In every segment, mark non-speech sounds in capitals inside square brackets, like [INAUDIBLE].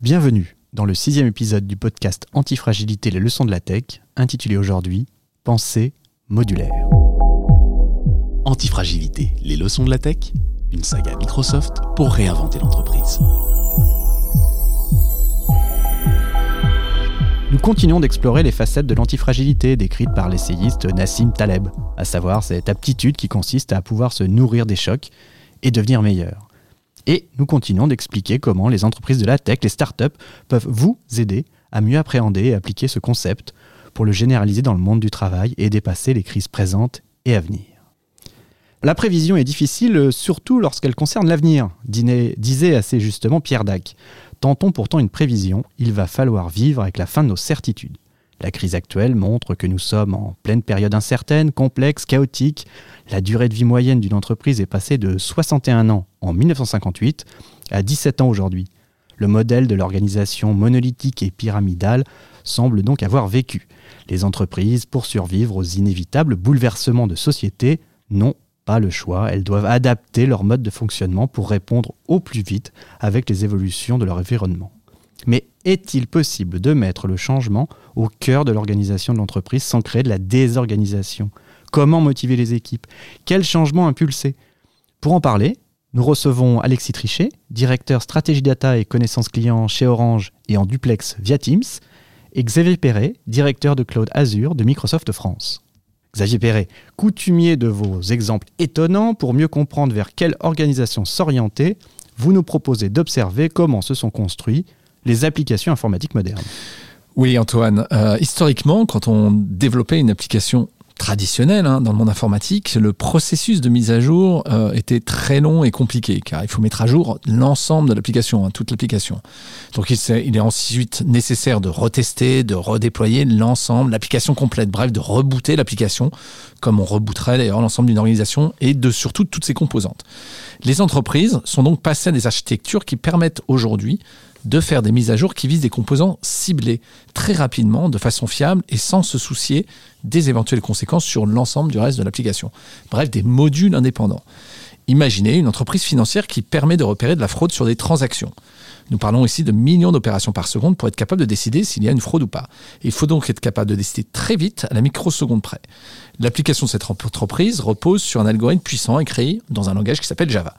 Bienvenue dans le sixième épisode du podcast Antifragilité, les leçons de la tech, intitulé aujourd'hui Pensée modulaire. Antifragilité, les leçons de la tech, une saga Microsoft pour réinventer l'entreprise. Nous continuons d'explorer les facettes de l'antifragilité décrites par l'essayiste Nassim Taleb, à savoir cette aptitude qui consiste à pouvoir se nourrir des chocs et devenir meilleur. Et nous continuons d'expliquer comment les entreprises de la tech, les startups, peuvent vous aider à mieux appréhender et appliquer ce concept pour le généraliser dans le monde du travail et dépasser les crises présentes et à venir. La prévision est difficile, surtout lorsqu'elle concerne l'avenir, disait assez justement Pierre Dac. Tentons pourtant une prévision, il va falloir vivre avec la fin de nos certitudes. La crise actuelle montre que nous sommes en pleine période incertaine, complexe, chaotique. La durée de vie moyenne d'une entreprise est passée de 61 ans en 1958 à 17 ans aujourd'hui. Le modèle de l'organisation monolithique et pyramidale semble donc avoir vécu. Les entreprises, pour survivre aux inévitables bouleversements de société, n'ont pas le choix, elles doivent adapter leur mode de fonctionnement pour répondre au plus vite avec les évolutions de leur environnement. Mais est-il possible de mettre le changement au cœur de l'organisation de l'entreprise sans créer de la désorganisation? Comment motiver les équipes? Quels changements impulser? Pour en parler, nous recevons Alexis Trichet, directeur stratégie data et connaissances clients chez Orange et en duplex via Teams, et Xavier Perret, directeur de Cloud Azure de Microsoft France. Xavier Perret, coutumier de vos exemples étonnants pour mieux comprendre vers quelle organisation s'orienter, vous nous proposez d'observer comment se sont construits les applications informatiques modernes. Oui, Antoine. Euh, historiquement, quand on développait une application traditionnelle hein, dans le monde informatique, le processus de mise à jour euh, était très long et compliqué, car il faut mettre à jour l'ensemble de l'application, hein, toute l'application. Donc il, il, est ensuite nécessaire de retester, de redéployer l'ensemble, l'application complète, bref, de rebooter l'application, comme on rebooterait d'ailleurs l'ensemble d'une organisation, et de surtout toutes ses composantes. Les entreprises sont donc passées à des architectures qui permettent aujourd'hui de faire des mises à jour qui visent des composants ciblés très rapidement, de façon fiable et sans se soucier des éventuelles conséquences sur l'ensemble du reste de l'application. Bref, des modules indépendants. Imaginez une entreprise financière qui permet de repérer de la fraude sur des transactions. Nous parlons ici de millions d'opérations par seconde pour être capable de décider s'il y a une fraude ou pas. il faut donc être capable de décider très vite à la microseconde près. L'application de cette entreprise repose sur un algorithme puissant écrit dans un langage qui s'appelle Java.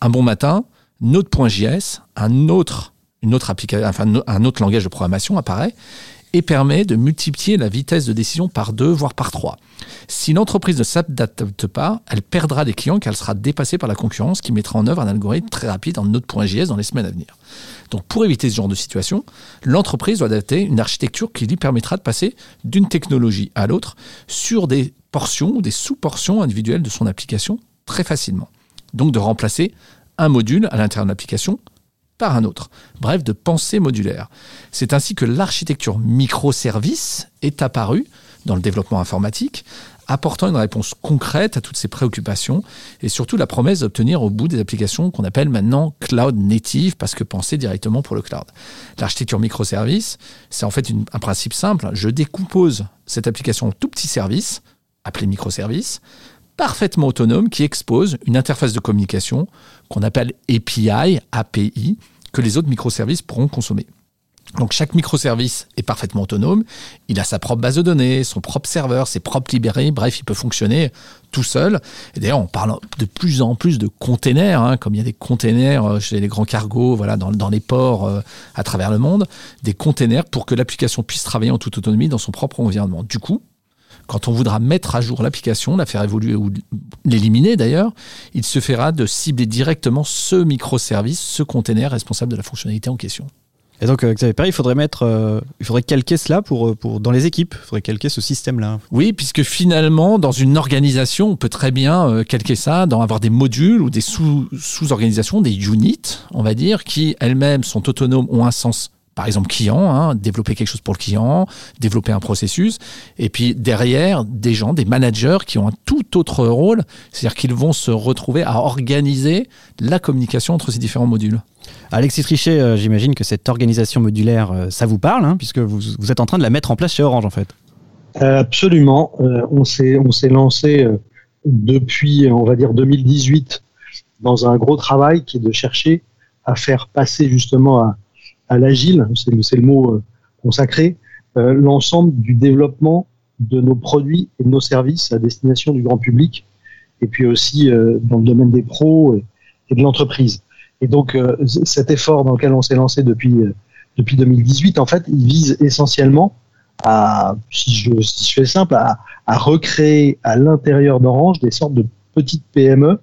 Un bon matin, Node.js, un autre un autre langage de programmation apparaît et permet de multiplier la vitesse de décision par deux, voire par trois. Si l'entreprise ne s'adapte pas, elle perdra des clients car elle sera dépassée par la concurrence qui mettra en œuvre un algorithme très rapide en Node.js dans les semaines à venir. Donc pour éviter ce genre de situation, l'entreprise doit adapter une architecture qui lui permettra de passer d'une technologie à l'autre sur des portions ou des sous-portions individuelles de son application très facilement. Donc de remplacer un module à l'intérieur de l'application par un autre. Bref, de pensée modulaire. C'est ainsi que l'architecture microservice est apparue dans le développement informatique, apportant une réponse concrète à toutes ces préoccupations et surtout la promesse d'obtenir au bout des applications qu'on appelle maintenant cloud native parce que pensées directement pour le cloud. L'architecture microservice, c'est en fait un principe simple. Je décompose cette application en tout petits services, appelés microservices, parfaitement autonome qui expose une interface de communication qu'on appelle API, API, que les autres microservices pourront consommer. Donc chaque microservice est parfaitement autonome, il a sa propre base de données, son propre serveur, ses propres librairies, bref, il peut fonctionner tout seul. Et d'ailleurs, on parle de plus en plus de containers, hein, comme il y a des containers euh, chez les grands cargos, voilà, dans, les ports euh, à travers le monde, des containers pour que l'application puisse travailler en toute autonomie dans son propre environnement. Du coup, quand on voudra mettre à jour l'application, la faire évoluer ou l'éliminer d'ailleurs, il se fera de cibler directement ce microservice, ce container responsable de la fonctionnalité en question. Et donc, euh, Xavier Perret, il faudrait mettre, euh, il faudrait calquer cela pour, euh, pour, dans les équipes. Il faudrait calquer ce système-là. Oui, puisque finalement, dans une organisation, on peut très bien calquer ça, dans avoir des modules ou des sous-organisations, des units, on va dire, qui elles-mêmes sont autonomes, ont un sens par exemple client, hein, développer quelque chose pour le client, développer un processus, et puis derrière des gens, des managers qui ont un tout autre rôle, c'est-à-dire qu'ils vont se retrouver à organiser la communication entre ces différents modules. Alexis Trichet, euh, j'imagine que cette organisation modulaire, euh, ça vous parle, hein, puisque vous, vous, êtes en train de la mettre en place chez Orange en fait. Euh, absolument, on s'est on s'est lancé depuis, on va dire 2018, dans un gros travail qui est de chercher à faire passer justement à à l'agile, c'est le, le, mot consacré, l'ensemble du développement de nos produits et de nos services à destination du grand public, et puis aussi dans le domaine des pros et de l'entreprise. Et donc cet effort dans lequel on s'est lancé depuis depuis 2018, en fait, il vise essentiellement à, si je, si je fais simple, à, à recréer à l'intérieur d'Orange des sortes de petites PME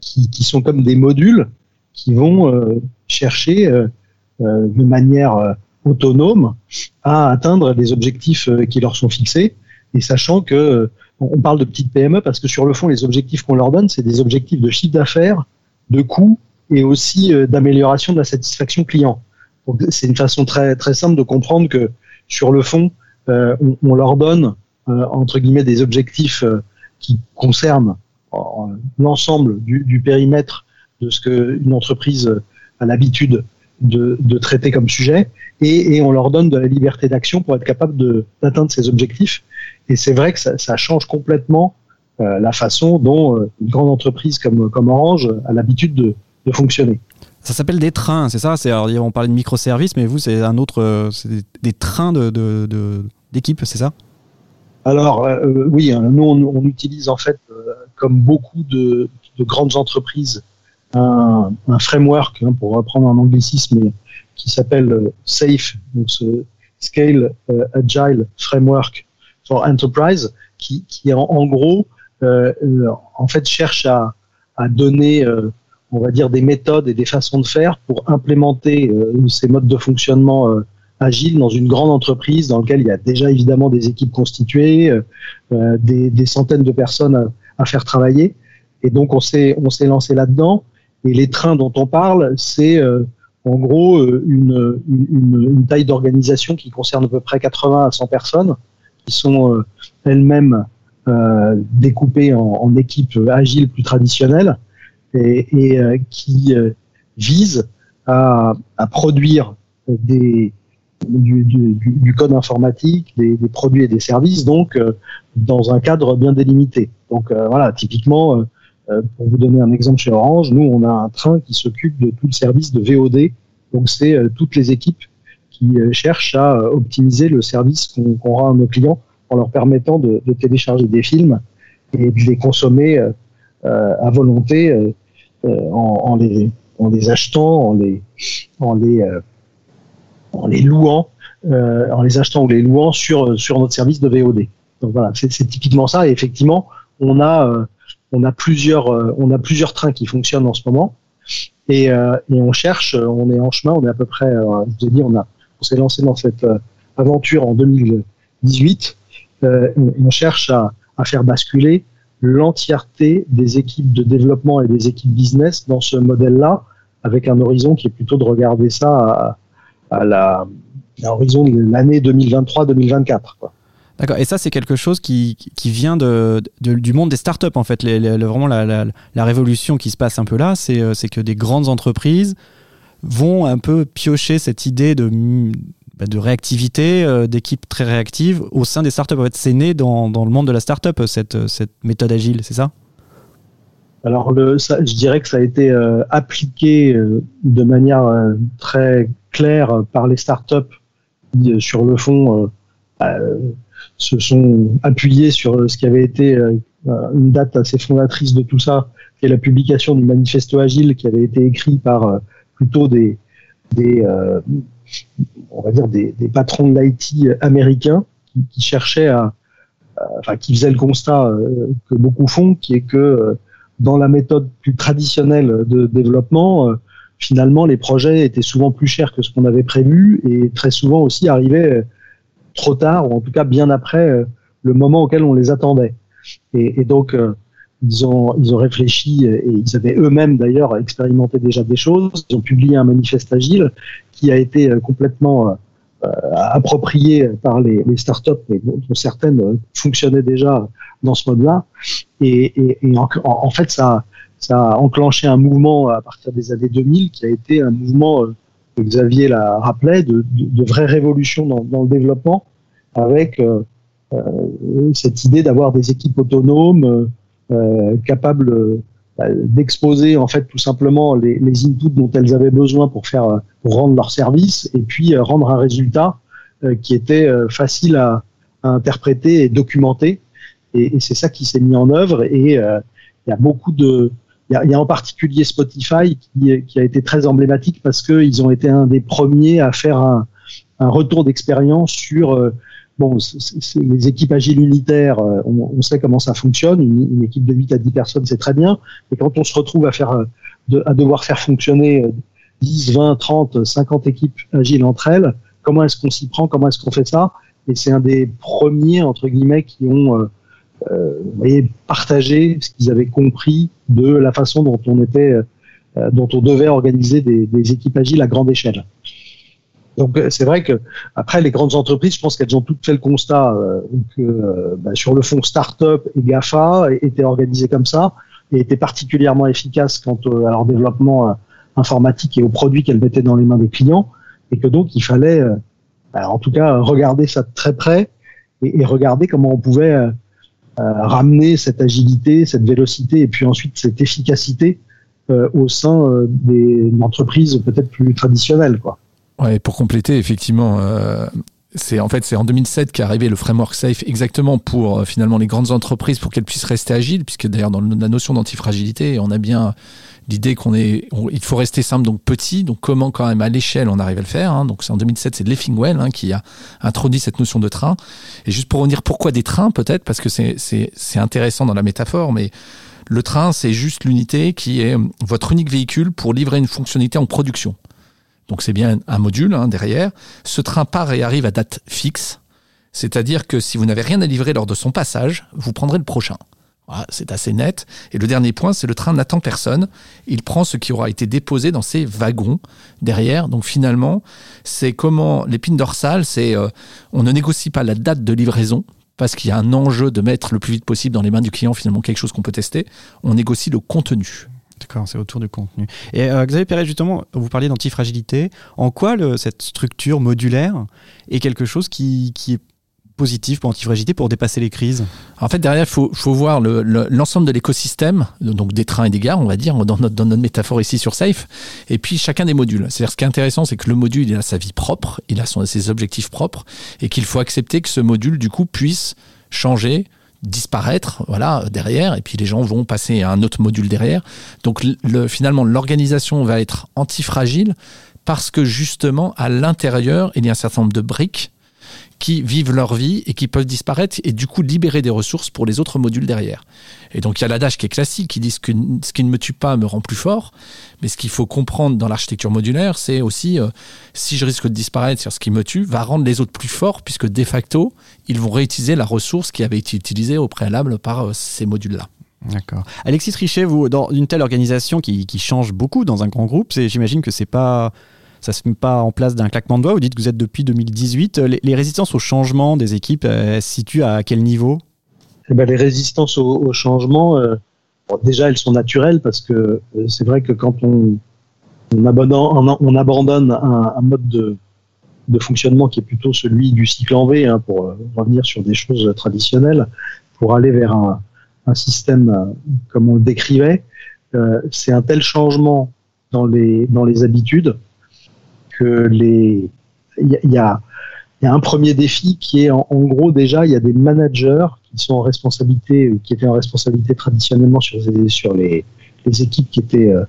qui, qui, sont comme des modules qui vont euh, chercher euh, euh, de manière euh, autonome à atteindre les objectifs euh, qui leur sont fixés. Et sachant que on parle de petites PME parce que sur le fond, les objectifs qu'on leur donne, c'est des objectifs de chiffre d'affaires, de coûts et aussi d'amélioration de la satisfaction client. Donc c'est une façon très très simple de comprendre que sur le fond, euh, on, leur donne euh, entre guillemets des objectifs euh, qui concernent l'ensemble du, du, périmètre de ce qu'une entreprise a l'habitude de, de, traiter comme sujet, et, et, on leur donne de la liberté d'action pour être capable d'atteindre ces objectifs. Et c'est vrai que ça, ça, change complètement euh, la façon dont une grande entreprise comme, comme Orange a l'habitude de, de fonctionner. Ça s'appelle des trains, c'est ça? C'est, On parlait de microservices, mais vous, c'est un autre. C'est des, des trains de, de, de, d'équipe, c'est ça? Alors euh, oui, hein, nous on, on, utilise en fait, euh, comme beaucoup de, grandes entreprises, un, framework, hein, pour reprendre un anglicisme, qui s'appelle euh, SAFE, donc ce Scale euh, Agile Framework for Enterprise, qui, qui en, gros, euh, en fait, cherche à, à donner, on va dire, des méthodes et des façons de faire pour implémenter ces modes de fonctionnement agile dans une grande entreprise dans laquelle il y a déjà évidemment des équipes constituées, euh, euh, des, des, centaines de personnes à, à, faire travailler. Et donc on s'est on s'est lancé là-dedans. Et les trains dont on parle, c'est euh, en gros une, une, une taille d'organisation qui concerne à peu près 80 à 100 personnes, qui sont elles-mêmes découpées en, en, équipes agiles plus traditionnelles et, et qui visent à, à produire des, du, du, du, code informatique, des, des, produits et des services, donc euh, dans un cadre bien délimité. Donc euh, voilà, typiquement, euh, euh, pour vous donner un exemple chez Orange, nous on a un train qui s'occupe de tout le service de VOD, donc c'est toutes les équipes qui cherchent à optimiser le service qu'on qu rend à nos clients en leur permettant de, de, télécharger des films et de les consommer à volonté en, en, les, en les achetant, en les, en les en les louant, euh, en les achetant ou les louant sur sur notre service de VOD. Donc voilà, c'est typiquement ça. Et effectivement, on a euh, on a plusieurs euh, on a plusieurs trains qui fonctionnent en ce moment. Et, euh, et on cherche, on est en chemin, on est à peu près, euh, je vous ai dit, on a on s'est lancé dans cette euh, aventure en 2018. Euh, on, cherche à, à faire basculer l'entièreté des équipes de développement et des équipes business dans ce modèle-là, avec un horizon qui est plutôt de regarder ça à, à la à l'horizon de l'année 2023-2024. D'accord. Et ça, c'est quelque chose qui, qui vient de, du monde des startups, en fait. Vraiment, la, la, révolution qui se passe un peu là, c'est euh, que des grandes entreprises vont un peu piocher cette idée de, bah, de réactivité, euh, d'équipes très réactives au sein des startups. En fait, c'est né dans, dans le monde de la startup, cette, cette méthode agile, c'est ça? Alors, je dirais que ça a été euh, appliqué de manière très claire par les startups sur le fond, euh, se sont appuyés sur ce qui avait été une date assez fondatrice de tout ça, qui est la publication du manifesto agile qui avait été écrit par plutôt des, des on va dire des, des patrons de l'IT américains qui, qui, cherchaient à, enfin, qui faisaient le constat que beaucoup font, qui est que dans la méthode plus traditionnelle de développement, euh, finalement, les projets étaient souvent plus chers que ce qu'on avait prévu et très souvent aussi arrivaient euh, trop tard, ou en tout cas bien après euh, le moment auquel on les attendait. Et, donc, ils ont, ils ont réfléchi et ils avaient eux-mêmes d'ailleurs expérimenté déjà des choses. Ils ont publié un manifeste agile qui a été complètement euh, approprié par les, startups, dont, certaines fonctionnaient déjà dans ce mode-là. Et, en, en, fait, ça, ça a enclenché un mouvement à partir des années 2000 qui a été un mouvement, euh, Xavier l'a rappelé, de, de, de vraie révolution dans, dans, le développement, avec euh, euh cette idée d'avoir des équipes autonomes, euh, capables d'exposer en fait tout simplement les, les, inputs dont elles avaient besoin pour faire pour rendre leur service et puis rendre un résultat qui était facile à, à, interpréter et documenter. Et, et c'est ça qui s'est mis en œuvre et il y a beaucoup de il y, a, y a, en particulier Spotify qui, qui, a été très emblématique parce qu'ils ont été un des premiers à faire un, un retour d'expérience sur euh, bon, les équipes agiles unitaires, euh, on, on, sait comment ça fonctionne. Une, équipe de 8 à 10 personnes, c'est très bien. Mais quand on se retrouve à faire, euh, à devoir faire fonctionner 10, 20, 30, 50 équipes agiles entre elles, comment est-ce qu'on s'y prend Comment est-ce qu'on fait ça? Et c'est un des premiers entre guillemets qui ont euh, voyez, partagé ce qu'ils avaient compris de la façon dont on était, euh, dont on devait organiser des, des, équipes agiles à grande échelle. Donc euh, c'est vrai que après les grandes entreprises, je pense qu'elles ont toutes fait le constat euh, que bah, sur le fond start-up et Gafa étaient organisées comme ça et étaient particulièrement efficaces quant à leur développement informatique et aux produits qu'elles mettaient dans les mains des clients et que donc il fallait, bah, en tout cas, regarder ça de très près et, et regarder comment on pouvait euh, ramener cette agilité, cette vélocité et puis ensuite cette efficacité euh, au sein euh, des entreprises peut-être plus traditionnelles. Ouais, pour compléter, effectivement, c'est en fait c'est en 2007 qu'est arrivé le framework Safe exactement pour finalement les grandes entreprises pour qu'elles puissent rester agiles, puisque d'ailleurs dans la notion d'antifragilité, on a bien l'idée qu'on est, il faut rester simple, donc petit. Donc comment quand même à l'échelle on arrive à le faire hein. Donc c'est en 2007, c'est Leffingwell hein, qui a introduit cette notion de train. Et juste pour revenir, pourquoi des trains peut-être? Parce que c'est c'est intéressant dans la métaphore, mais le train c'est juste l'unité qui est votre unique véhicule pour livrer une fonctionnalité en production. Donc c'est bien un module hein, derrière. Ce train part et arrive à date fixe. C'est-à-dire que si vous n'avez rien à livrer lors de son passage, vous prendrez le prochain. C'est assez net. Et le dernier point, c'est le train n'attend personne. Il prend ce qui aura été déposé dans ses wagons derrière. Donc finalement, c'est comment l'épine dorsale, c'est euh, on ne négocie pas la date de livraison parce qu'il y a un enjeu de mettre le plus vite possible dans les mains du client finalement quelque chose qu'on peut tester. On négocie le contenu. D'accord, c'est autour du contenu. Et euh, Xavier Perret, justement, vous parliez d'antifragilité. En quoi cette structure modulaire est quelque chose qui, est positif pour antifragilité pour dépasser les crises? En fait, derrière, il faut, voir l'ensemble le, de l'écosystème, donc des trains et des gares, on va dire, dans notre, dans notre métaphore ici sur Safe, et puis chacun des modules. C'est-à-dire, ce qui est intéressant, c'est que le module, il a sa vie propre, il a ses objectifs propres, et qu'il faut accepter que ce module, du coup, puisse changer, disparaître voilà derrière et puis les gens vont passer à un autre module derrière donc le, finalement l'organisation va être antifragile parce que justement à l'intérieur il y a un certain nombre de briques qui vivent leur vie et qui peuvent disparaître et du coup libérer des ressources pour les autres modules derrière. Et donc il y a l'adage qui est classique qui dit que ce qui ne me tue pas me rend plus fort, mais ce qu'il faut comprendre dans l'architecture modulaire, c'est aussi euh, si je risque de disparaître sur ce qui me tue, va rendre les autres plus forts puisque de facto, ils vont réutiliser la ressource qui avait été utilisée au préalable par euh, ces modules-là. D'accord. Alexis Trichet, vous, dans une telle organisation qui, change beaucoup dans un grand groupe, j'imagine que c'est pas ça se met pas en place d'un claquement de doigts. Vous dites que vous êtes depuis 2018. Les, résistances au changement des équipes se situent à quel niveau? Ben, Les résistances au, changement, euh, déjà, elles sont naturelles parce que euh, c'est vrai que quand on, on abandonne, on abandonne un, un, mode de, de, fonctionnement qui est plutôt celui du cycle en V, hein, pour euh, revenir sur des choses traditionnelles, pour aller vers un, un système comme on le décrivait, c'est un tel changement dans les, dans les habitudes que les, il y, a, y a un premier défi qui est en, gros déjà il y a des managers qui sont en responsabilité, qui étaient en responsabilité traditionnellement sur, sur les, équipes qui étaient euh,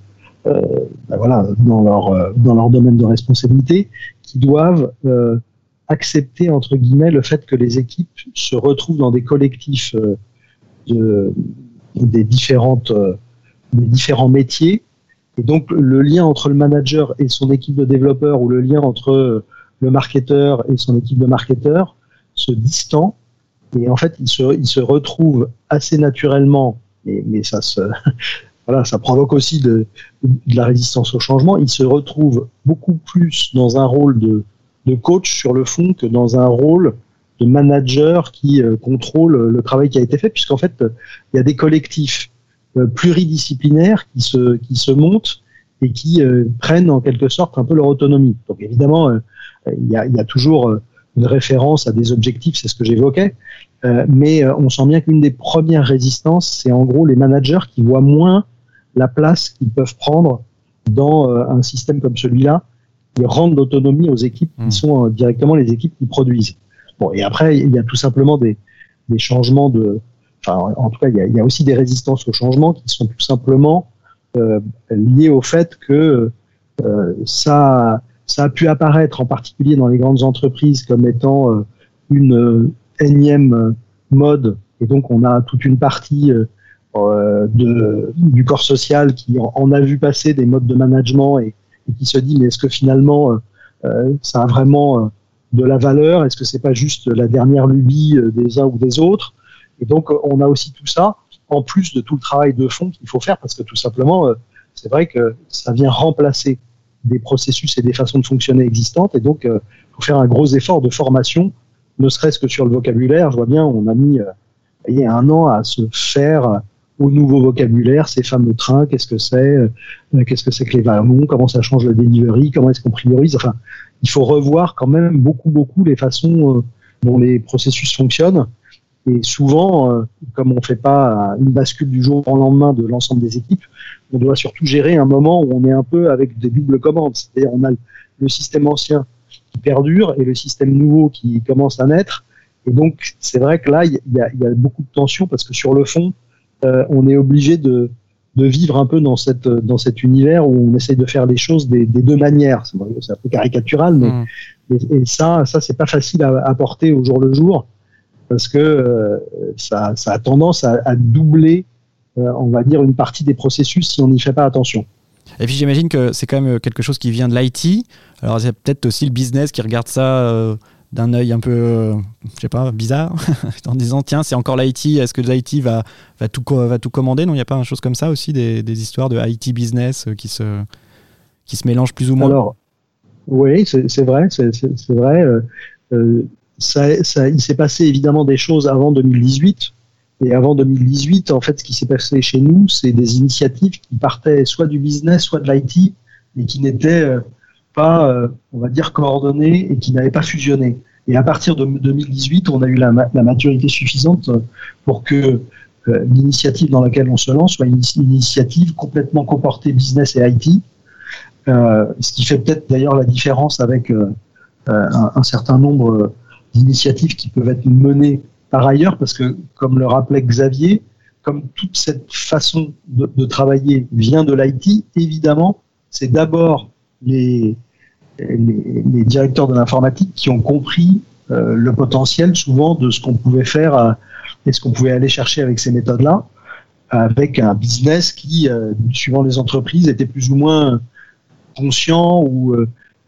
euh ben voilà, dans, leur, euh, dans leur domaine de responsabilité, qui doivent euh, accepter, entre guillemets, le fait que les équipes se retrouvent dans des collectifs euh, de, des, différentes, des différents métiers. Et donc le lien entre le manager et son équipe de développeurs ou le lien entre euh, le marketeur et son équipe de marketeurs se distend et en fait il se, il se retrouve assez naturellement, mais, ça se [LAUGHS] voilà, ça provoque aussi de, la résistance au changement. Il se retrouve beaucoup plus dans un rôle de, coach sur le fond que dans un rôle de manager qui euh, contrôle le travail qui a été fait, puisqu'en fait, il y a des collectifs euh, pluridisciplinaires qui se, qui se montent et qui euh, prennent en quelque sorte un peu leur autonomie. Donc évidemment, il y, a, y, a, toujours une référence à des objectifs, c'est ce que j'évoquais, mais on sent bien qu'une des premières résistances, c'est en gros les managers qui voient moins la place qu'ils peuvent prendre dans un système comme celui-là et rendre l'autonomie aux équipes qui hmm. sont directement les équipes qui produisent. Bon, et après, il y a tout simplement des, des changements de. Enfin, en tout cas, il y, a, il y, a, aussi des résistances au changement qui sont tout simplement euh, liées au fait que euh, ça, ça a pu apparaître en particulier dans les grandes entreprises comme étant euh, une euh, énième mode, et donc on a toute une partie du corps social qui en, a vu passer des modes de management et, et qui se dit mais est-ce que finalement ça a vraiment de la valeur? Est-ce que c'est pas juste la dernière lubie euh, des uns ou des autres? Et donc, euh, on a aussi tout ça, en plus de tout le travail de fond qu'il faut faire, parce que tout simplement, euh, c'est vrai que ça vient remplacer des processus et des façons de fonctionner existantes, et donc, il faut faire un gros effort de formation, ne serait-ce que sur le vocabulaire. Je vois bien, on a mis il y a un an à se faire au nouveau vocabulaire, ces fameux trains, qu'est-ce que c'est, qu'est-ce que c'est que les wagons, comment ça change le delivery, comment est-ce qu'on priorise. Enfin, il faut revoir quand même beaucoup, beaucoup les façons euh, dont les processus fonctionnent. Et souvent, euh, comme on ne fait pas une bascule du jour au lendemain de l'ensemble des équipes, on doit surtout gérer un moment où on est un peu avec des doubles commandes. C'est-à-dire, on a le système ancien qui perdure et le système nouveau qui commence à naître. Et donc, c'est vrai que là, il y, a, beaucoup de tensions parce que sur le fond, euh, on est obligé de, de vivre un peu dans cette dans cet univers où on essaye de faire les choses des, des deux manières. C'est un peu caricatural, mais mm. et, ça ça c'est pas facile à apporter au jour le jour parce que euh, ça, ça a tendance à, à doubler, euh, on va dire, une partie des processus si on n'y fait pas attention. Et puis j'imagine que c'est quand même quelque chose qui vient de l'IT. Alors c'est peut-être aussi le business qui regarde ça. Euh, d'un œil un peu, euh, je sais pas, bizarre, [LAUGHS] en disant tiens, c'est encore l'IT, est-ce que l'IT va, va, tout, va tout commander? Non, il n'y a pas une chose comme ça aussi, des, des histoires de IT business euh, qui se, qui se mélangent plus ou moins? Alors, oui, c'est vrai, c'est vrai. Euh, il s'est passé évidemment des choses avant 2018. Et avant 2018, en fait, ce qui s'est passé chez nous, c'est des initiatives qui partaient soit du business, soit de l'IT, et qui n'étaient pas, euh, on va dire, coordonnés et qui n'avaient pas fusionné. Et à partir de 2018, on a eu la, maturité suffisante pour que euh, l'initiative dans laquelle on se lance soit une, initiative complètement comportée business et IT, euh, ce qui fait peut-être d'ailleurs la différence avec un, certain nombre d'initiatives qui peuvent être menées par ailleurs, parce que comme le rappelait Xavier, comme toute cette façon de, travailler vient de l'IT, évidemment, c'est d'abord les, les, directeurs de l'informatique qui ont compris euh, le potentiel souvent de ce qu'on pouvait faire euh, et ce qu'on pouvait aller chercher avec ces méthodes-là, avec un business qui, euh, suivant les entreprises, était plus ou moins conscient ou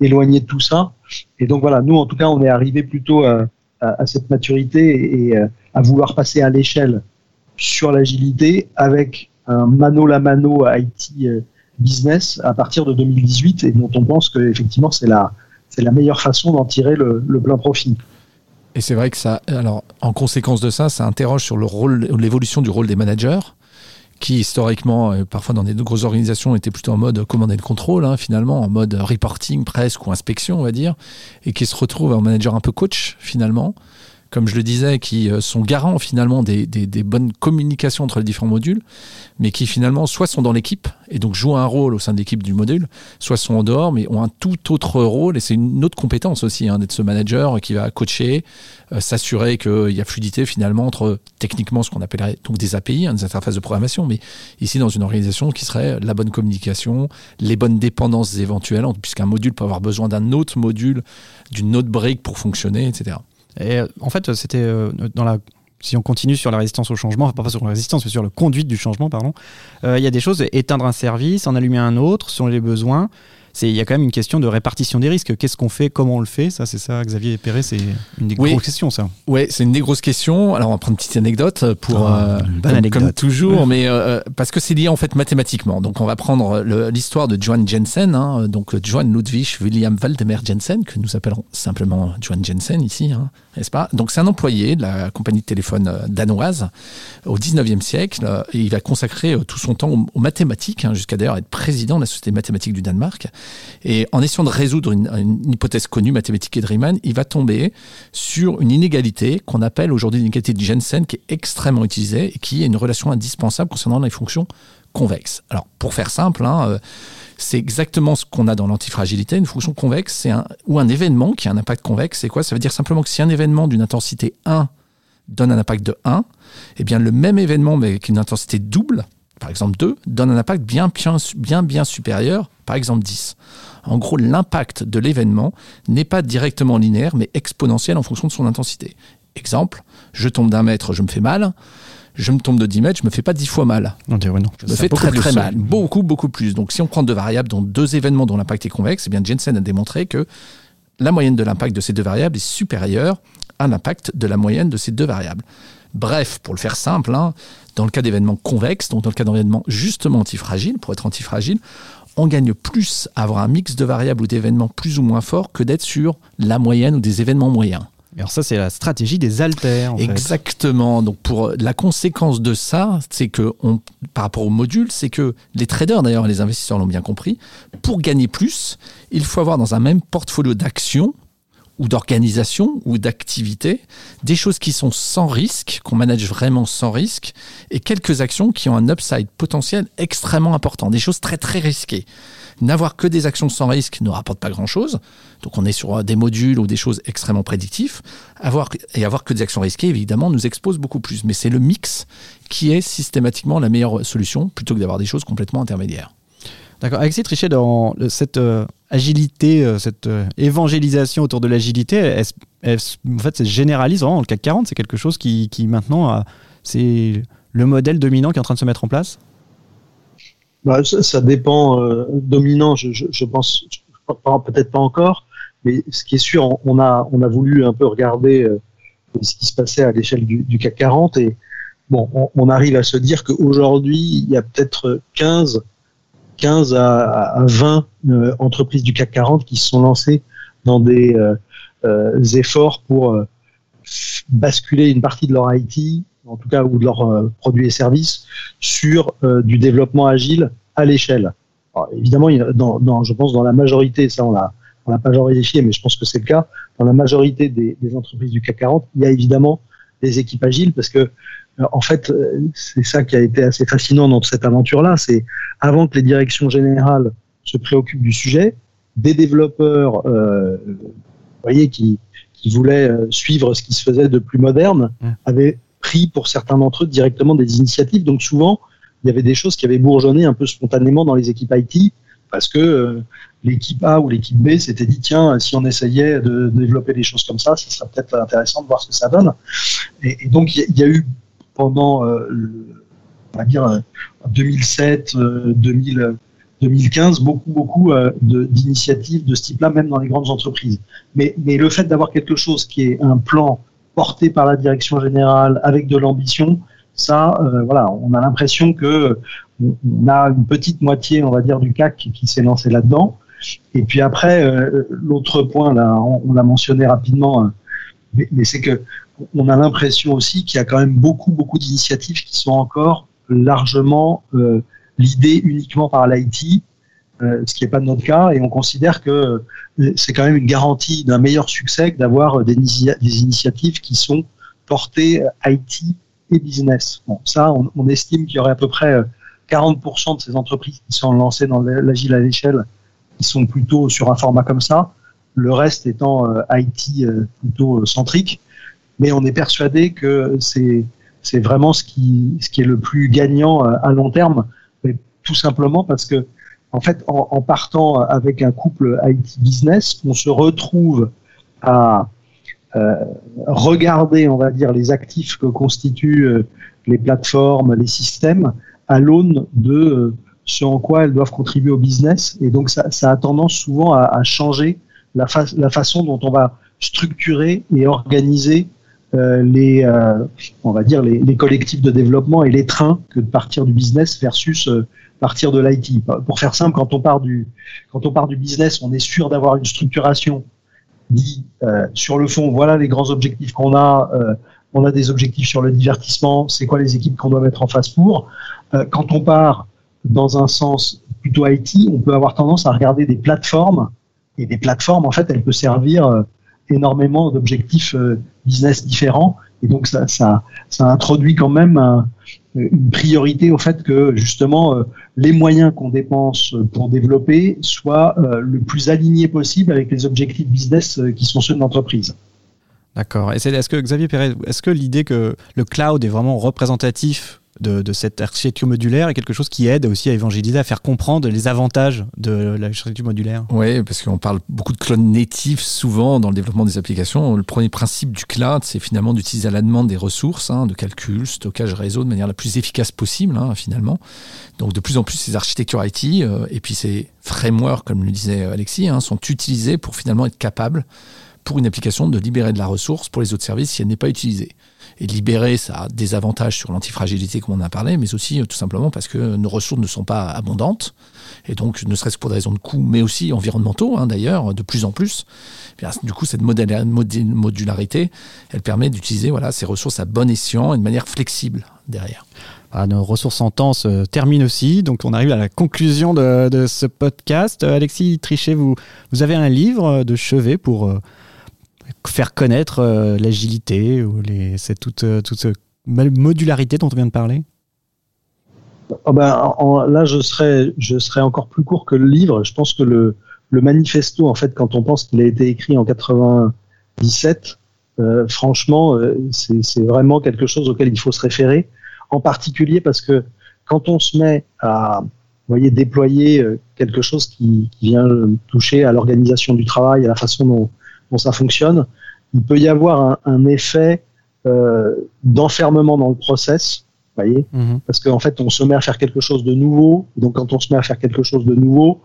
éloigné de tout ça. Et donc voilà, nous en tout cas, on est arrivé plutôt à, à, cette maturité et à vouloir passer à l'échelle sur l'agilité avec un mano la mano IT business à partir de 2018 et dont on pense que effectivement c'est la c'est la meilleure façon d'en tirer le, plein profit. Et c'est vrai que ça, alors en conséquence de ça, ça interroge sur le rôle, l'évolution du rôle des managers, qui historiquement, euh, parfois dans des grosses organisations, étaient plutôt en mode commande et contrôle, hein, finalement, en mode reporting presque ou inspection, on va dire, et qui se retrouvent en manager un peu coach finalement comme je le disais, qui euh, sont garants finalement des, bonnes communications entre les différents modules, mais qui finalement soit sont dans l'équipe et donc jouent un rôle au sein de l'équipe du module, soit sont en dehors, mais ont un tout autre rôle et c'est une autre compétence aussi hein, d'être ce manager qui va coacher, euh, s'assurer qu'il y a fluidité finalement entre techniquement ce qu'on appellerait donc des API, hein, des interfaces de programmation, mais ici dans une organisation qui serait la bonne communication, les bonnes dépendances éventuelles, puisqu'un module peut avoir besoin d'un autre module, d'une autre brique pour fonctionner, etc. Et euh, en fait, c'était euh, dans la si on continue sur la résistance au changement, enfin pas sur la résistance, mais sur la conduite du changement, pardon, euh, il y a des choses, éteindre un service, en allumer un autre, selon les besoins, il y a quand même une question de répartition des risques. Qu'est-ce qu'on fait? Comment on le fait? Ça, c'est ça, Xavier Perret, c'est une des grosses questions, ça. Oui, c'est une des grosses questions. Alors, on va prendre une petite anecdote pour, ah, euh, comme, toujours, mais euh, euh, parce que c'est lié en fait mathématiquement. Donc, on va prendre l'histoire de Johan Jensen, hein, donc Johan Ludwig William Waldemar Jensen, que nous appellerons simplement Johan Jensen ici, hein, n'est-ce pas? Donc, c'est un employé de la compagnie de téléphone danoise au 19e siècle. Et il va consacrer tout son temps aux, mathématiques, hein, jusqu'à d'ailleurs être président de la Société mathématique du Danemark. Et en essayant de résoudre une, hypothèse connue, mathématique et de Riemann, il va tomber sur une inégalité qu'on appelle aujourd'hui l'inégalité de Jensen, qui est extrêmement utilisée et qui est une relation indispensable concernant les fonctions convexe. Alors, pour faire simple, hein, euh, c'est exactement ce qu'on a dans l'antifragilité. Une fonction convexe, c'est un, ou un événement qui a un impact convexe. C'est quoi? Ça veut dire simplement que si un événement d'une intensité 1 donne un impact de 1, eh bien le même événement mais avec une intensité double, par exemple 2, donne un impact bien bien, bien, bien supérieur, par exemple 10. En gros, l'impact de l'événement n'est pas directement linéaire, mais exponentiel en fonction de son intensité. Exemple, je tombe d'un mètre, je me fais mal. Je me tombe de 10 mètres, je me fais pas 10 fois mal. On dirait non. Je me fais très très mal. Beaucoup, beaucoup plus. Donc si on prend deux variables, dont deux événements dont l'impact est convexe, eh bien Jensen a démontré que la moyenne de l'impact de ces deux variables est supérieure à l'impact de la moyenne de ces deux variables. Bref, pour le faire simple, hein, dans le cas d'événements convexes, donc dans le cas d'événements justement antifragiles, pour être antifragile, on gagne plus à avoir un mix de variables ou d'événements plus ou moins forts que d'être sur la moyenne ou des événements moyens. Alors ça, c'est la stratégie des alters. Exactement. Donc pour la conséquence de ça, c'est que on, par rapport au module, c'est que les traders, d'ailleurs, les investisseurs l'ont bien compris, pour gagner plus, il faut avoir dans un même portfolio d'actions ou d'organisation ou d'activité, des choses qui sont sans risque, qu'on manage vraiment sans risque, et quelques actions qui ont un upside potentiel extrêmement important, des choses très très risquées. N'avoir que des actions sans risque ne rapporte pas grand-chose, donc on est sur des modules ou des choses extrêmement prédictives, avoir, et avoir que des actions risquées, évidemment, nous expose beaucoup plus. Mais c'est le mix qui est systématiquement la meilleure solution, plutôt que d'avoir des choses complètement intermédiaires. D'accord. Alexis Trichet, cette euh, agilité, euh, cette euh, évangélisation autour de l'agilité, en fait, c'est généralise vraiment dans le CAC 40. C'est quelque chose qui, maintenant, c'est le modèle dominant qui est en train de se mettre en place? Bah, ça, dépend. dominant, je, pense, peut-être pas encore, mais ce qui est sûr, on a, on a voulu un peu regarder ce qui se passait à l'échelle du, du, CAC 40 et bon, on, on arrive à se dire qu'aujourd'hui, il y a peut-être 15 15 à, 20 euh, entreprises du CAC 40 qui se sont lancées dans des euh, euh, efforts pour basculer une partie de leur IT, en tout cas, ou de leurs produits et services, sur du développement agile à l'échelle. Évidemment, dans, je pense dans la majorité, ça on l'a l'a pas vérifié, mais je pense que c'est le cas. Dans la majorité des, entreprises du CAC 40, il y a évidemment des équipes agiles parce que en fait, euh, c'est ça qui a été assez fascinant dans cette aventure-là. C'est avant que les directions générales se préoccupent du sujet, des développeurs, euh, voyez, qui, qui voulaient euh, suivre ce qui se faisait de plus moderne, avaient pris pour certains d'entre eux directement des initiatives. Donc souvent, il y avait des choses qui avaient bourgeonné un peu spontanément dans les équipes IT parce que euh, l'équipe A ou l'équipe B s'était dit tiens si on essayait de, développer des choses comme ça, ça serait peut-être intéressant de voir ce que ça donne. Et, donc il y, a eu pendant, euh, on va dire, 2007, 2000, 2015, beaucoup, beaucoup euh, d'initiatives de, ce type-là, même dans les grandes entreprises. Mais, mais le fait d'avoir quelque chose qui est un plan porté par la direction générale avec de l'ambition, ça, euh, voilà, on a l'impression que on a une petite moitié, on va dire, du CAC qui s'est lancé là-dedans. Et puis après, l'autre point, là, on, l'a mentionné rapidement, mais, mais c'est que on a l'impression aussi qu'il y a quand même beaucoup, beaucoup d'initiatives qui sont encore largement euh, l'idée uniquement par l'IT, euh, ce qui n'est pas notre cas, et on considère que euh, c'est quand même une garantie d'un meilleur succès que d'avoir des, des, initiatives qui sont portées IT et business. Bon, ça, on, estime qu'il y aurait à peu près 40% de ces entreprises qui sont lancées dans l'agile à l'échelle qui sont plutôt sur un format comme ça, le reste étant IT plutôt centrique. Mais on est persuadé que c'est c'est vraiment ce qui ce qui est le plus gagnant euh, à long terme, tout simplement parce que en fait, en, partant avec un couple IT business, on se retrouve à euh, regarder, on va dire, les actifs que constituent euh, les plateformes, les systèmes, à l'aune de ce en quoi elles doivent contribuer au business. Et donc, ça, a tendance souvent à, à changer la, façon dont on va structurer et organiser euh, les, euh, on va dire les, collectifs de développement et les trains que de partir du business versus euh, partir de l'IT. Pour faire simple, quand on part du quand on part du business, on est sûr d'avoir une structuration dit sur le fond. Voilà les grands objectifs qu'on a. on a des objectifs sur le divertissement. C'est quoi les équipes qu'on doit mettre en face pour Quand on part dans un sens plutôt IT, on peut avoir tendance à regarder des plateformes et des plateformes en fait, elles peuvent servir énormément d'objectifs business différents. Et donc, ça, ça, ça introduit quand même un, une priorité au fait que justement euh, les moyens qu'on dépense pour développer soient euh, le plus alignés possible avec les objectifs business euh, qui sont ceux de l'entreprise. D'accord. Est-ce que Xavier Perret, est-ce que l'idée que le cloud est vraiment représentatif de, cette architecture modulaire est quelque chose qui aide aussi à évangéliser, à faire comprendre les avantages de l'architecture modulaire. Oui, parce qu'on parle beaucoup de cloud natif souvent dans le développement des applications. Le premier principe du cloud, c'est finalement d'utiliser à la demande des ressources hein, de calcul, stockage réseau de manière la plus efficace possible, hein, finalement. Donc de plus en plus, ces architectures IT euh, et puis ces frameworks, comme le disait Alexis, hein, sont utilisés pour finalement être capables pour une application de libérer de la ressource pour les autres services si elle n'est pas utilisée. Et libérer, ça a des avantages sur l'antifragilité, comme on a parlé, mais aussi euh, tout simplement parce que nos ressources ne sont pas abondantes. Et donc, ne serait-ce que pour des raisons de coût, mais aussi environnementaux, hein, d'ailleurs, de plus en plus. Eh bien, du coup, cette modularité, elle permet d'utiliser voilà, ces ressources à bon escient et de manière flexible derrière. Nos ressources en temps se terminent aussi, donc on arrive à la conclusion de, ce podcast. Euh, Alexis Trichet, vous, vous avez un livre de chevet pour euh, faire connaître euh, l'agilité ou les, toute, euh, toute cette modularité dont on vient de parler? Oh ben, Là, je serais, je serais encore plus court que le livre. Je pense que le, le manifesto, en fait, quand on pense qu'il a été écrit en 97, euh, franchement, c'est vraiment quelque chose auquel il faut se référer. En particulier parce que quand on se met à voyez, déployer quelque chose qui vient toucher à l'organisation du travail, à la façon dont, ça fonctionne, il peut y avoir un, effet euh, d'enfermement dans le process, voyez, mhm. parce qu'en fait, on se met à faire quelque chose de nouveau. Donc, quand on se met à faire quelque chose de nouveau,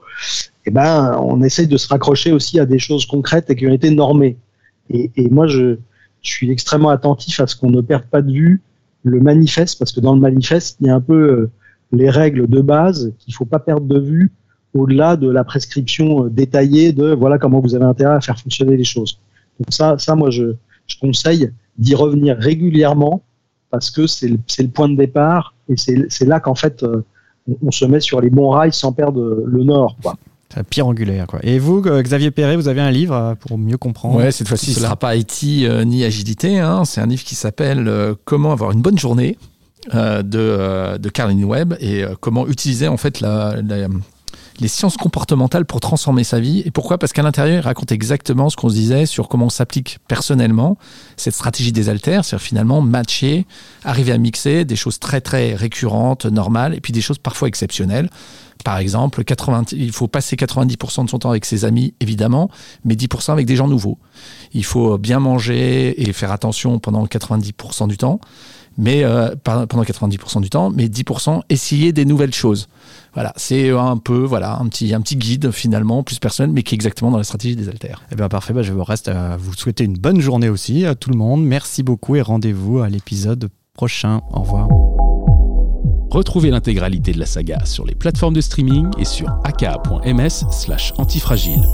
eh ben, on essaye de se raccrocher aussi à des choses concrètes et qui ont été normées. Et, moi, je, suis extrêmement attentif à ce qu'on ne perde pas de vue le manifeste, parce que dans le manifeste, il y a un peu euh, les règles de base qu'il faut pas perdre de vue au-delà de la prescription euh, détaillée de voilà comment vous avez intérêt à faire fonctionner les choses. Donc ça, ça moi, je, je conseille d'y revenir régulièrement parce que c'est le, le, point de départ et c'est là qu'en fait, euh, on, se met sur les bons rails sans perdre le nord. Quoi. C'est la pierre angulaire. Quoi. Et vous, euh, Xavier Perret, vous avez un livre pour mieux comprendre Ouais, cette fois-ci, ce ne sera pas IT ni agilité. Hein. C'est un livre qui s'appelle Comment avoir une bonne journée de, de Caroline Webb et comment utiliser en fait la, la les sciences comportementales pour transformer sa vie. Et pourquoi? Parce qu'à l'intérieur, il raconte exactement ce qu'on se disait sur comment on s'applique personnellement cette stratégie des alters, c'est-à-dire finalement matcher, arriver à mixer des choses très très récurrentes, normales, et puis des choses parfois exceptionnelles. Par exemple, 80, il faut passer 90% de son temps avec ses amis, évidemment, mais 10% avec des gens nouveaux. Il faut bien manger et faire attention pendant 90% du temps mais euh, pendant 90% du temps, mais 10% essayer des nouvelles choses. Voilà, c'est un peu voilà un petit un petit guide finalement plus personnel, mais qui est exactement dans la stratégie des alters. Eh bien parfait, bah, je vous reste à vous souhaiter une bonne journée aussi à tout le monde. Merci beaucoup et rendez-vous à l'épisode prochain. Au revoir. Retrouvez l'intégralité de la saga sur les plateformes de streaming et sur aka.ms/antifragile.